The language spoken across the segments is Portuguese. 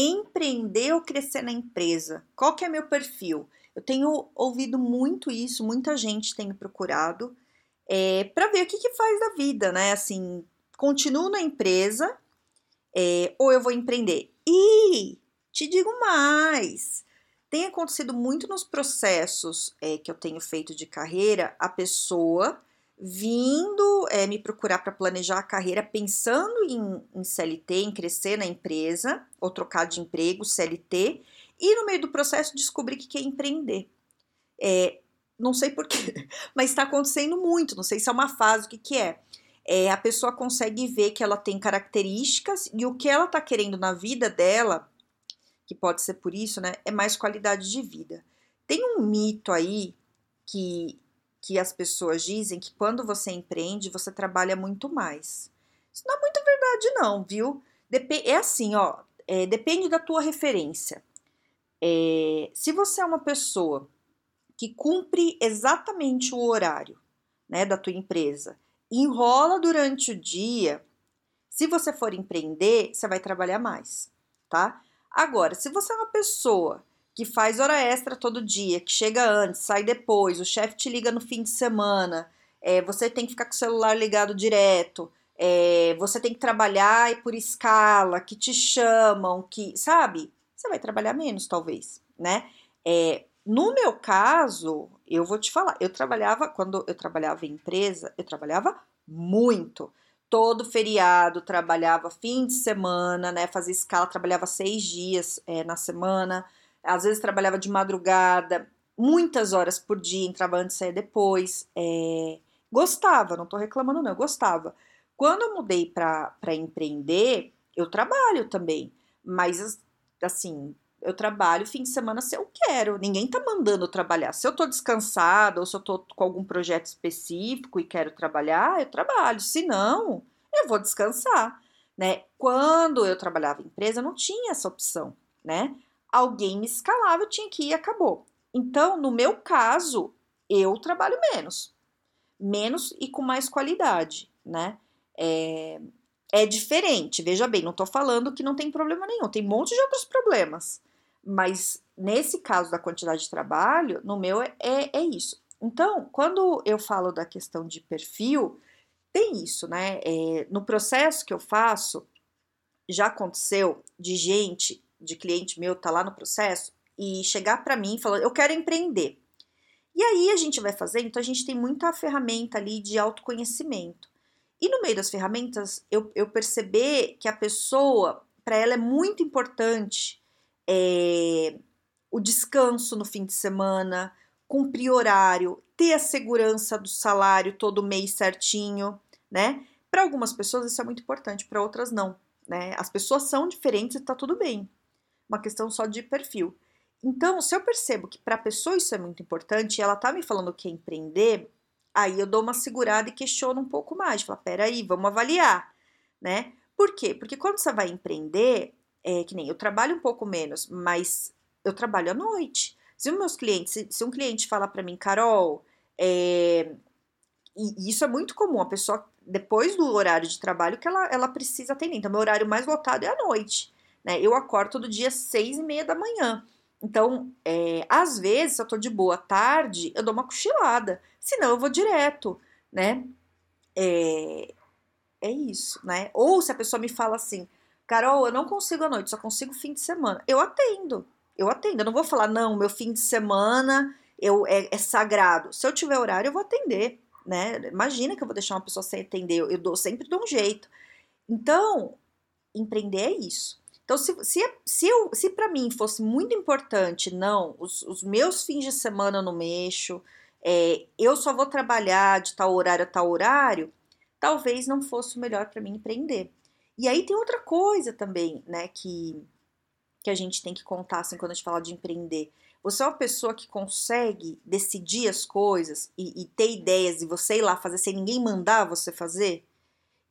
Empreender ou crescer na empresa? Qual que é meu perfil? Eu tenho ouvido muito isso, muita gente tem procurado é, para ver o que, que faz da vida, né? Assim, continuo na empresa é, ou eu vou empreender? E te digo mais, tem acontecido muito nos processos é, que eu tenho feito de carreira, a pessoa vindo é, me procurar para planejar a carreira pensando em, em, CLT, em crescer na empresa, ou trocar de emprego, CLT, e no meio do processo descobrir que quer empreender. É, não sei porquê, mas está acontecendo muito, não sei se é uma fase, o que, que é. é. A pessoa consegue ver que ela tem características e o que ela está querendo na vida dela, que pode ser por isso, né, é mais qualidade de vida. Tem um mito aí que que as pessoas dizem que quando você empreende, você trabalha muito mais. Isso não é muito verdade, não, viu? Dep é assim, ó, é, depende da tua referência. É, se você é uma pessoa que cumpre exatamente o horário né, da tua empresa, enrola durante o dia, se você for empreender, você vai trabalhar mais, tá? Agora, se você é uma pessoa que faz hora extra todo dia, que chega antes, sai depois, o chefe te liga no fim de semana, é, você tem que ficar com o celular ligado direto, é, você tem que trabalhar por escala, que te chamam, que, sabe? Você vai trabalhar menos, talvez, né? É, no meu caso, eu vou te falar, eu trabalhava, quando eu trabalhava em empresa, eu trabalhava muito. Todo feriado, trabalhava fim de semana, né? Fazia escala, trabalhava seis dias é, na semana às vezes trabalhava de madrugada, muitas horas por dia, entrava antes e saía depois. É, gostava, não estou reclamando, não, eu gostava. Quando eu mudei para empreender, eu trabalho também, mas assim, eu trabalho fim de semana se eu quero, ninguém tá mandando eu trabalhar. Se eu tô descansada ou se eu tô com algum projeto específico e quero trabalhar, eu trabalho. Se não, eu vou descansar, né? Quando eu trabalhava em empresa, não tinha essa opção, né? Alguém me escalava, eu tinha que ir e acabou. Então, no meu caso, eu trabalho menos. Menos e com mais qualidade, né? É, é diferente, veja bem, não tô falando que não tem problema nenhum, tem um monte de outros problemas. Mas nesse caso da quantidade de trabalho, no meu é, é, é isso. Então, quando eu falo da questão de perfil, tem isso, né? É, no processo que eu faço, já aconteceu de gente de cliente meu tá lá no processo e chegar para mim e falar, eu quero empreender. E aí a gente vai fazer, então a gente tem muita ferramenta ali de autoconhecimento. E no meio das ferramentas, eu, eu perceber que a pessoa, para ela é muito importante é, o descanso no fim de semana, cumprir horário, ter a segurança do salário todo mês certinho, né? Para algumas pessoas isso é muito importante, para outras não, né? As pessoas são diferentes e tá tudo bem uma questão só de perfil. Então, se eu percebo que para a pessoa isso é muito importante e ela tá me falando que é empreender, aí eu dou uma segurada e questiono um pouco mais. Falo, peraí, vamos avaliar, né? Por quê? Porque quando você vai empreender, é que nem eu trabalho um pouco menos, mas eu trabalho à noite. Se meus clientes, se, se um cliente fala para mim, Carol, é, e isso é muito comum, a pessoa, depois do horário de trabalho, que ela, ela precisa atender. Então, meu horário mais lotado é à noite. Né? Eu acordo todo dia seis e meia da manhã. Então, é, às vezes, se eu tô de boa tarde, eu dou uma cochilada. Senão, eu vou direto, né? É, é isso, né? Ou se a pessoa me fala assim, Carol, eu não consigo à noite, só consigo fim de semana. Eu atendo, eu atendo. Eu não vou falar, não, meu fim de semana eu, é, é sagrado. Se eu tiver horário, eu vou atender, né? Imagina que eu vou deixar uma pessoa sem atender, eu, eu dou, sempre dou um jeito. Então, empreender é isso. Então, se, se, se, se para mim fosse muito importante, não, os, os, meus fins de semana eu não mexo, é, eu só vou trabalhar de tal horário a tal horário, talvez não fosse o melhor para mim empreender. E aí tem outra coisa também, né, que que a gente tem que contar assim, quando a gente fala de empreender. Você é uma pessoa que consegue decidir as coisas e, e ter ideias e você ir lá fazer sem ninguém mandar você fazer?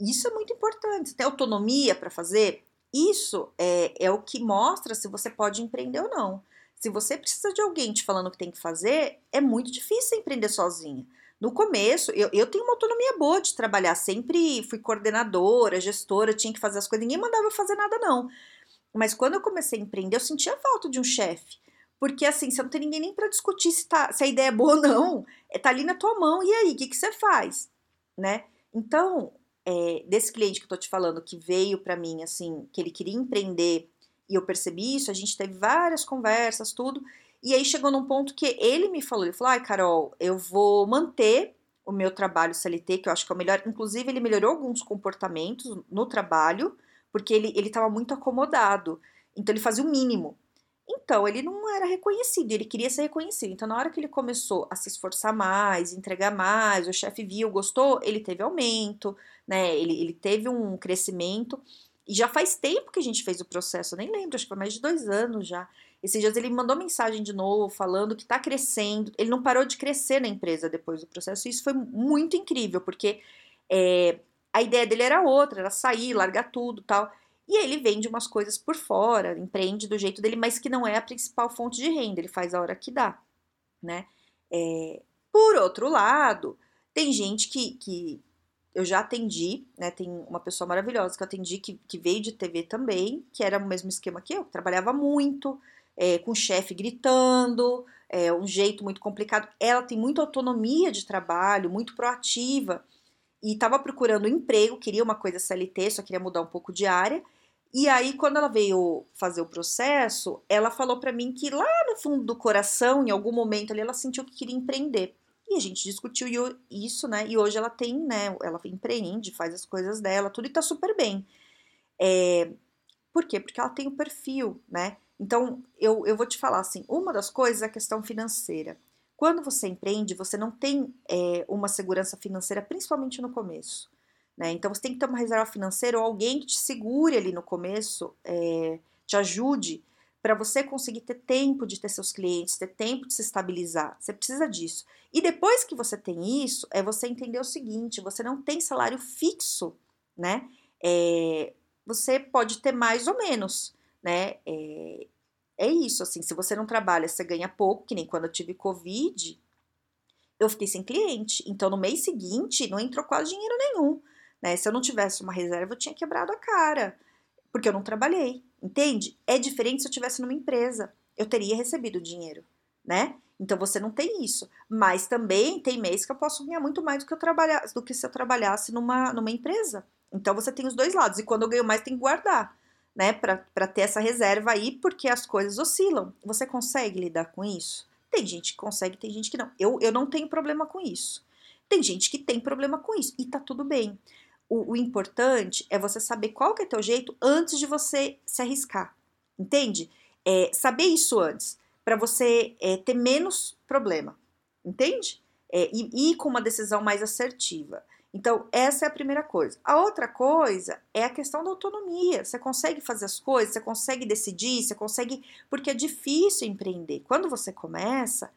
Isso é muito importante. Você tem autonomia para fazer? Isso é, é o que mostra se você pode empreender ou não. Se você precisa de alguém te falando o que tem que fazer, é muito difícil empreender sozinha. No começo, eu, eu tenho uma autonomia boa de trabalhar, sempre fui coordenadora, gestora, tinha que fazer as coisas, ninguém mandava fazer nada, não. Mas quando eu comecei a empreender, eu sentia falta de um chefe. Porque assim, você não tem ninguém nem para discutir se, tá, se a ideia é boa ou não. É, tá ali na tua mão, e aí, o que, que você faz? Né? Então, é, desse cliente que eu tô te falando, que veio para mim, assim, que ele queria empreender, e eu percebi isso, a gente teve várias conversas, tudo, e aí chegou num ponto que ele me falou, ele falou, ai, Carol, eu vou manter o meu trabalho CLT, que eu acho que é o melhor, inclusive ele melhorou alguns comportamentos no trabalho, porque ele, ele tava muito acomodado, então ele fazia o mínimo, então, ele não era reconhecido, ele queria ser reconhecido. Então, na hora que ele começou a se esforçar mais, entregar mais, o chefe viu, gostou, ele teve aumento, né? Ele, ele teve um crescimento. E já faz tempo que a gente fez o processo, nem lembro, acho que foi mais de dois anos já. Esses dias ele mandou mensagem de novo, falando que tá crescendo. Ele não parou de crescer na empresa depois do processo. E isso foi muito incrível, porque é, a ideia dele era outra, era sair, largar tudo tal. E ele vende umas coisas por fora, empreende do jeito dele, mas que não é a principal fonte de renda, ele faz a hora que dá, né? É, por outro lado, tem gente que, que eu já atendi, né? Tem uma pessoa maravilhosa que eu atendi que, que veio de TV também, que era o mesmo esquema que eu, que trabalhava muito, é, com o chefe gritando, é, um jeito muito complicado. Ela tem muita autonomia de trabalho, muito proativa, e estava procurando um emprego, queria uma coisa CLT, só queria mudar um pouco de área. E aí, quando ela veio fazer o processo, ela falou para mim que lá no fundo do coração, em algum momento ali, ela sentiu que queria empreender. E a gente discutiu isso, né? E hoje ela tem, né? Ela empreende, faz as coisas dela, tudo e tá super bem. É, por quê? Porque ela tem o perfil, né? Então, eu, eu vou te falar assim: uma das coisas é a questão financeira. Quando você empreende, você não tem é, uma segurança financeira, principalmente no começo. Né? Então você tem que ter uma reserva financeira ou alguém que te segure ali no começo, é, te ajude para você conseguir ter tempo de ter seus clientes, ter tempo de se estabilizar. Você precisa disso. E depois que você tem isso, é você entender o seguinte: você não tem salário fixo, né? É, você pode ter mais ou menos, né? É, é isso, assim, se você não trabalha, você ganha pouco, que nem quando eu tive Covid, eu fiquei sem cliente. Então, no mês seguinte, não entrou quase dinheiro nenhum. Né? Se eu não tivesse uma reserva, eu tinha quebrado a cara, porque eu não trabalhei, entende? É diferente se eu tivesse numa empresa, eu teria recebido dinheiro, né? Então você não tem isso. Mas também tem mês que eu posso ganhar muito mais do que eu trabalhar, do que se eu trabalhasse numa, numa empresa. Então você tem os dois lados. E quando eu ganho mais, tem que guardar né, para ter essa reserva aí, porque as coisas oscilam. Você consegue lidar com isso? Tem gente que consegue, tem gente que não. Eu, eu não tenho problema com isso. Tem gente que tem problema com isso e tá tudo bem. O, o importante é você saber qual que é teu jeito antes de você se arriscar, entende? É, saber isso antes, para você é, ter menos problema, entende? É, e ir com uma decisão mais assertiva. Então, essa é a primeira coisa. A outra coisa é a questão da autonomia. Você consegue fazer as coisas, você consegue decidir, você consegue. Porque é difícil empreender. Quando você começa,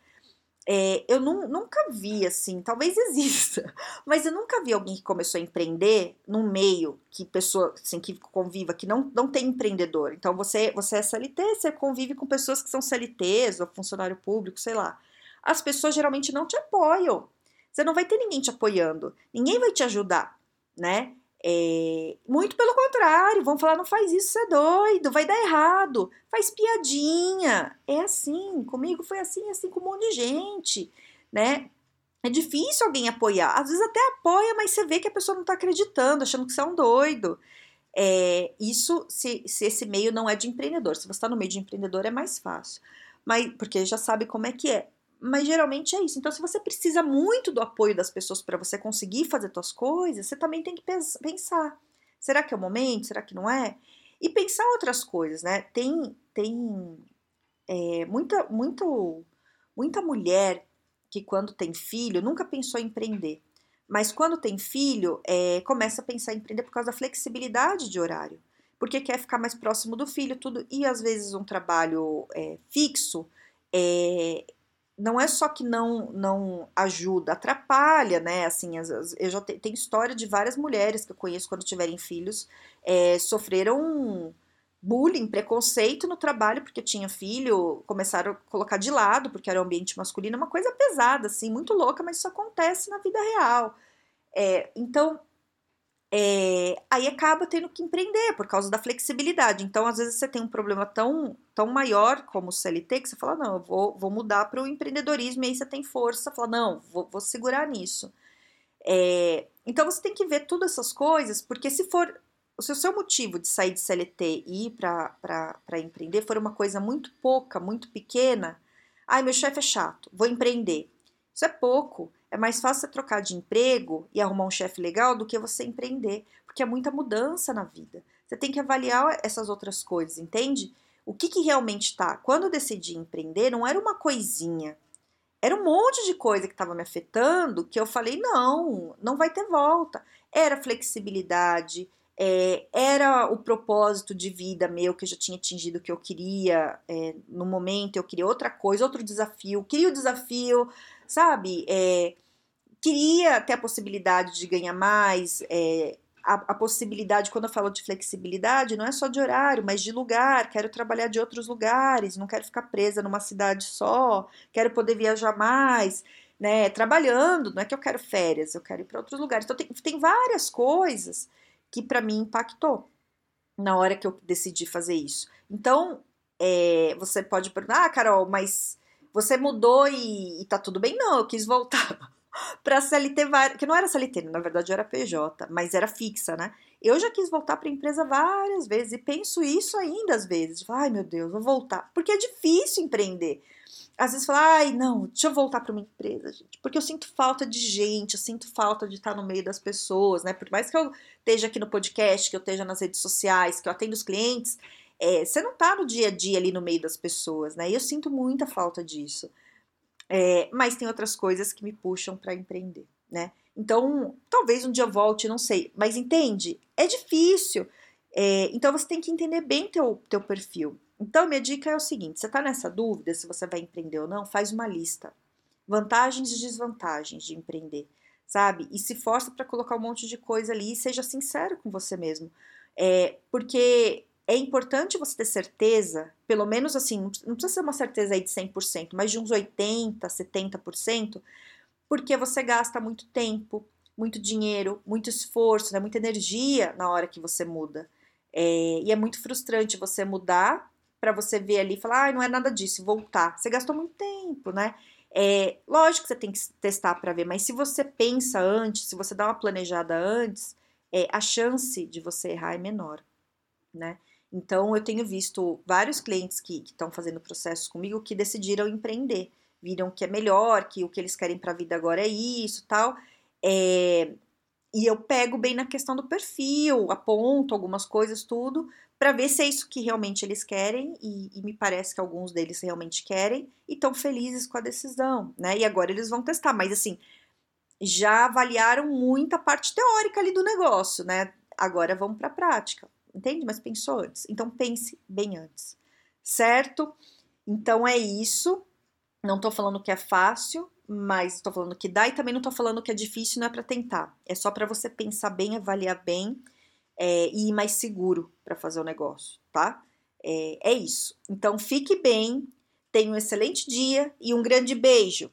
é, eu nu, nunca vi assim, talvez exista, mas eu nunca vi alguém que começou a empreender num meio que pessoa assim, que conviva, que não, não tem empreendedor. Então você, você é CLT, você convive com pessoas que são CLTs ou funcionário público, sei lá. As pessoas geralmente não te apoiam. Você não vai ter ninguém te apoiando, ninguém vai te ajudar, né? É, muito pelo contrário, vão falar: não faz isso, você é doido, vai dar errado, faz piadinha. É assim, comigo foi assim, assim com um monte de gente, né? É difícil alguém apoiar. Às vezes até apoia, mas você vê que a pessoa não está acreditando, achando que você é um doido. É, isso se, se esse meio não é de empreendedor. Se você está no meio de empreendedor, é mais fácil. Mas, porque já sabe como é que é mas geralmente é isso. Então, se você precisa muito do apoio das pessoas para você conseguir fazer suas coisas, você também tem que pensar: será que é o momento? Será que não é? E pensar outras coisas, né? Tem, tem é, muita, muito, muita mulher que, quando tem filho, nunca pensou em empreender. Mas quando tem filho, é, começa a pensar em empreender por causa da flexibilidade de horário. porque quer ficar mais próximo do filho, tudo. E às vezes um trabalho é, fixo é, não é só que não não ajuda, atrapalha, né? Assim, as, as, eu já te, tem história de várias mulheres que eu conheço quando tiverem filhos é, sofreram bullying, preconceito no trabalho porque tinha filho, começaram a colocar de lado porque era um ambiente masculino, uma coisa pesada, assim, muito louca, mas isso acontece na vida real. É, então é, aí acaba tendo que empreender por causa da flexibilidade. Então, às vezes, você tem um problema tão, tão maior como o CLT que você fala: não, eu vou, vou mudar para o empreendedorismo, e aí você tem força, fala: não, vou, vou segurar nisso. É, então, você tem que ver todas essas coisas, porque se for. Se o seu motivo de sair de CLT e ir para empreender for uma coisa muito pouca, muito pequena, ai, meu chefe é chato, vou empreender. Isso é pouco. É mais fácil trocar de emprego e arrumar um chefe legal do que você empreender, porque é muita mudança na vida. Você tem que avaliar essas outras coisas, entende? O que, que realmente tá? Quando eu decidi empreender, não era uma coisinha. Era um monte de coisa que estava me afetando que eu falei: não, não vai ter volta. Era flexibilidade, é, era o propósito de vida meu que eu já tinha atingido o que eu queria é, no momento, eu queria outra coisa, outro desafio, queria o desafio sabe? É, queria ter a possibilidade de ganhar mais, é, a, a, possibilidade, quando eu falo de flexibilidade, não é só de horário, mas de lugar. Quero trabalhar de outros lugares, não quero ficar presa numa cidade só, quero poder viajar mais, né? Trabalhando, não é que eu quero férias, eu quero ir para outros lugares. Então, tem, tem várias coisas que para mim impactou na hora que eu decidi fazer isso. Então, é, você pode perguntar, ah, Carol, mas você mudou e, e tá tudo bem? Não, eu quis voltar para CLT, que não era CLT, na verdade era PJ, mas era fixa, né? Eu já quis voltar para a empresa várias vezes e penso isso ainda às vezes. Ai, meu Deus, vou voltar. Porque é difícil empreender. Às vezes fala, ai, não, deixa eu voltar para uma empresa, gente, porque eu sinto falta de gente, eu sinto falta de estar no meio das pessoas, né? Por mais que eu esteja aqui no podcast, que eu esteja nas redes sociais, que eu atendo os clientes, é, você não tá no dia a dia ali no meio das pessoas, né? E eu sinto muita falta disso. É, mas tem outras coisas que me puxam para empreender, né? Então, talvez um dia volte, não sei. Mas entende? É difícil. É, então você tem que entender bem teu, teu perfil. Então, minha dica é o seguinte: você tá nessa dúvida se você vai empreender ou não, faz uma lista. Vantagens e desvantagens de empreender, sabe? E se força para colocar um monte de coisa ali e seja sincero com você mesmo. É, porque é importante você ter certeza, pelo menos assim, não precisa ser uma certeza aí de 100%, mas de uns 80%, 70%, porque você gasta muito tempo, muito dinheiro, muito esforço, né, muita energia na hora que você muda. É, e é muito frustrante você mudar para você ver ali e falar, ah, não é nada disso, voltar. Você gastou muito tempo, né? É, lógico que você tem que testar para ver, mas se você pensa antes, se você dá uma planejada antes, é, a chance de você errar é menor, né? Então, eu tenho visto vários clientes que estão fazendo processos comigo que decidiram empreender, viram que é melhor, que o que eles querem para a vida agora é isso tal. É, e eu pego bem na questão do perfil, aponto algumas coisas, tudo, para ver se é isso que realmente eles querem, e, e me parece que alguns deles realmente querem, e estão felizes com a decisão, né? E agora eles vão testar, mas assim, já avaliaram muita parte teórica ali do negócio, né? Agora vamos para a prática entende? Mas pensou antes. Então pense bem antes, certo? Então é isso. Não tô falando que é fácil, mas tô falando que dá e também não tô falando que é difícil, não é para tentar. É só para você pensar bem, avaliar bem é, e ir mais seguro para fazer o negócio, tá? É, é isso. Então fique bem, tenha um excelente dia e um grande beijo.